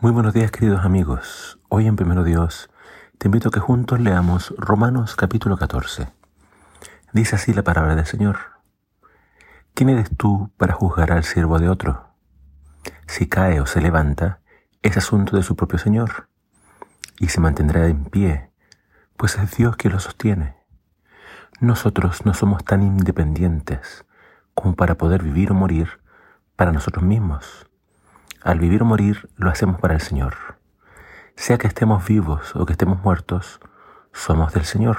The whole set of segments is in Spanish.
Muy buenos días queridos amigos. Hoy en Primero Dios te invito que juntos leamos Romanos capítulo 14. Dice así la palabra del Señor. ¿Quién eres tú para juzgar al siervo de otro? Si cae o se levanta, es asunto de su propio Señor, y se mantendrá en pie, pues es Dios quien lo sostiene. Nosotros no somos tan independientes como para poder vivir o morir para nosotros mismos al vivir o morir lo hacemos para el Señor. Sea que estemos vivos o que estemos muertos, somos del Señor.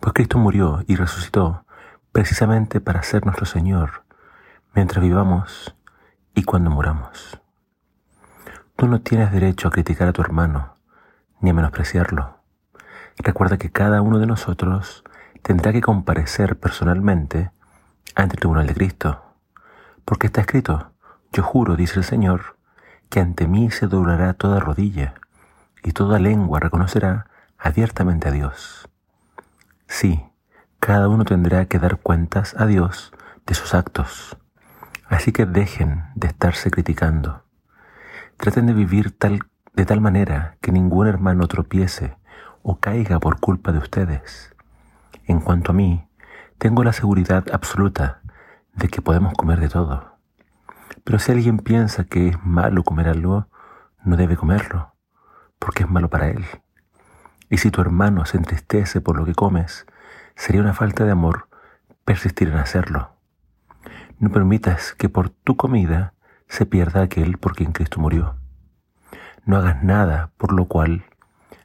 Pues Cristo murió y resucitó precisamente para ser nuestro Señor mientras vivamos y cuando muramos. Tú no tienes derecho a criticar a tu hermano ni a menospreciarlo. Recuerda que cada uno de nosotros tendrá que comparecer personalmente ante el tribunal de Cristo, porque está escrito, yo juro, dice el Señor, que ante mí se doblará toda rodilla y toda lengua reconocerá abiertamente a Dios. Sí, cada uno tendrá que dar cuentas a Dios de sus actos. Así que dejen de estarse criticando. Traten de vivir tal, de tal manera que ningún hermano tropiece o caiga por culpa de ustedes. En cuanto a mí, tengo la seguridad absoluta de que podemos comer de todo. Pero si alguien piensa que es malo comer algo, no debe comerlo, porque es malo para él. Y si tu hermano se entristece por lo que comes, sería una falta de amor persistir en hacerlo. No permitas que por tu comida se pierda aquel por quien Cristo murió. No hagas nada por lo cual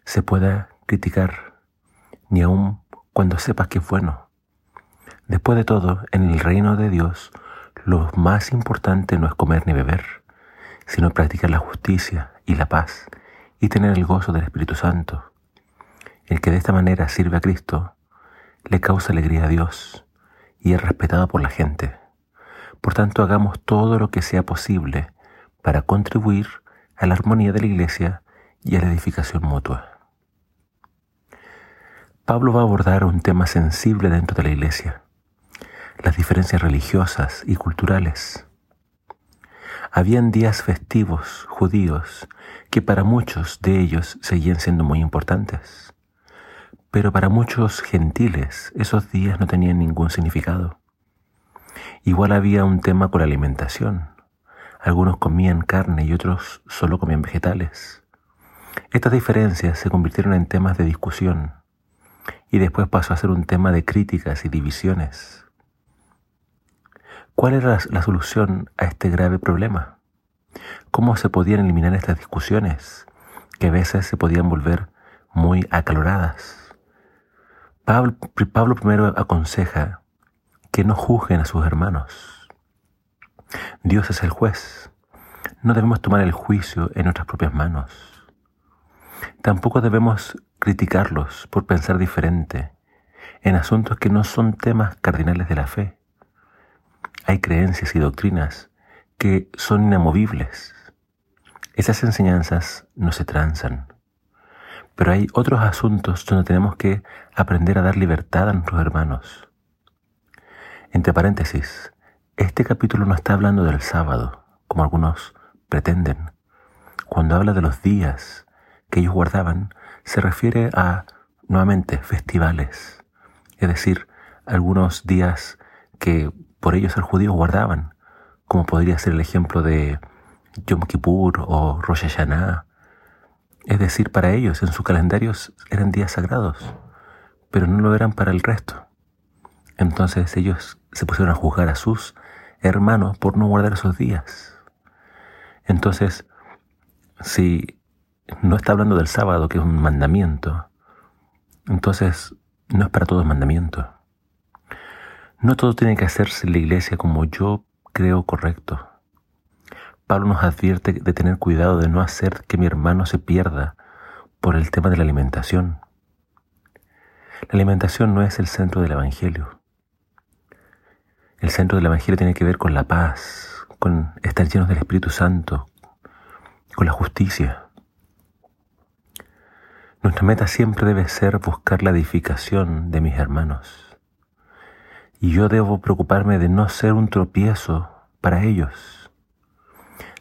se pueda criticar, ni aun cuando sepas que es bueno. Después de todo, en el reino de Dios, lo más importante no es comer ni beber, sino practicar la justicia y la paz y tener el gozo del Espíritu Santo. El que de esta manera sirve a Cristo le causa alegría a Dios y es respetado por la gente. Por tanto, hagamos todo lo que sea posible para contribuir a la armonía de la Iglesia y a la edificación mutua. Pablo va a abordar un tema sensible dentro de la Iglesia las diferencias religiosas y culturales. Habían días festivos judíos que para muchos de ellos seguían siendo muy importantes, pero para muchos gentiles esos días no tenían ningún significado. Igual había un tema con la alimentación. Algunos comían carne y otros solo comían vegetales. Estas diferencias se convirtieron en temas de discusión y después pasó a ser un tema de críticas y divisiones. ¿Cuál era la solución a este grave problema? ¿Cómo se podían eliminar estas discusiones que a veces se podían volver muy acaloradas? Pablo, Pablo primero aconseja que no juzguen a sus hermanos. Dios es el juez. No debemos tomar el juicio en nuestras propias manos. Tampoco debemos criticarlos por pensar diferente en asuntos que no son temas cardinales de la fe hay creencias y doctrinas que son inamovibles. Esas enseñanzas no se transan. Pero hay otros asuntos donde tenemos que aprender a dar libertad a nuestros hermanos. Entre paréntesis, este capítulo no está hablando del sábado, como algunos pretenden. Cuando habla de los días que ellos guardaban, se refiere a, nuevamente, festivales, es decir, algunos días que por ellos el judío guardaban, como podría ser el ejemplo de Yom Kippur o Rosh Hashanah. Es decir, para ellos en sus calendarios eran días sagrados, pero no lo eran para el resto. Entonces ellos se pusieron a juzgar a sus hermanos por no guardar esos días. Entonces, si no está hablando del sábado, que es un mandamiento, entonces no es para todos mandamiento. No todo tiene que hacerse en la iglesia como yo creo correcto. Pablo nos advierte de tener cuidado de no hacer que mi hermano se pierda por el tema de la alimentación. La alimentación no es el centro del Evangelio. El centro del Evangelio tiene que ver con la paz, con estar llenos del Espíritu Santo, con la justicia. Nuestra meta siempre debe ser buscar la edificación de mis hermanos y yo debo preocuparme de no ser un tropiezo para ellos.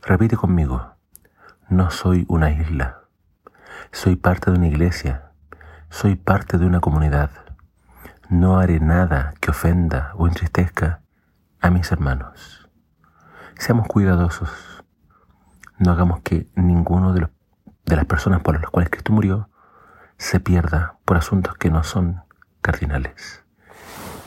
Repite conmigo, No soy una isla. Soy parte de una iglesia. Soy parte de una comunidad. No haré nada que ofenda o entristezca a mis hermanos. Seamos cuidadosos. No hagamos que ninguno de, de las personas por las cuales Cristo murió se pierda por asuntos que no son cardinales.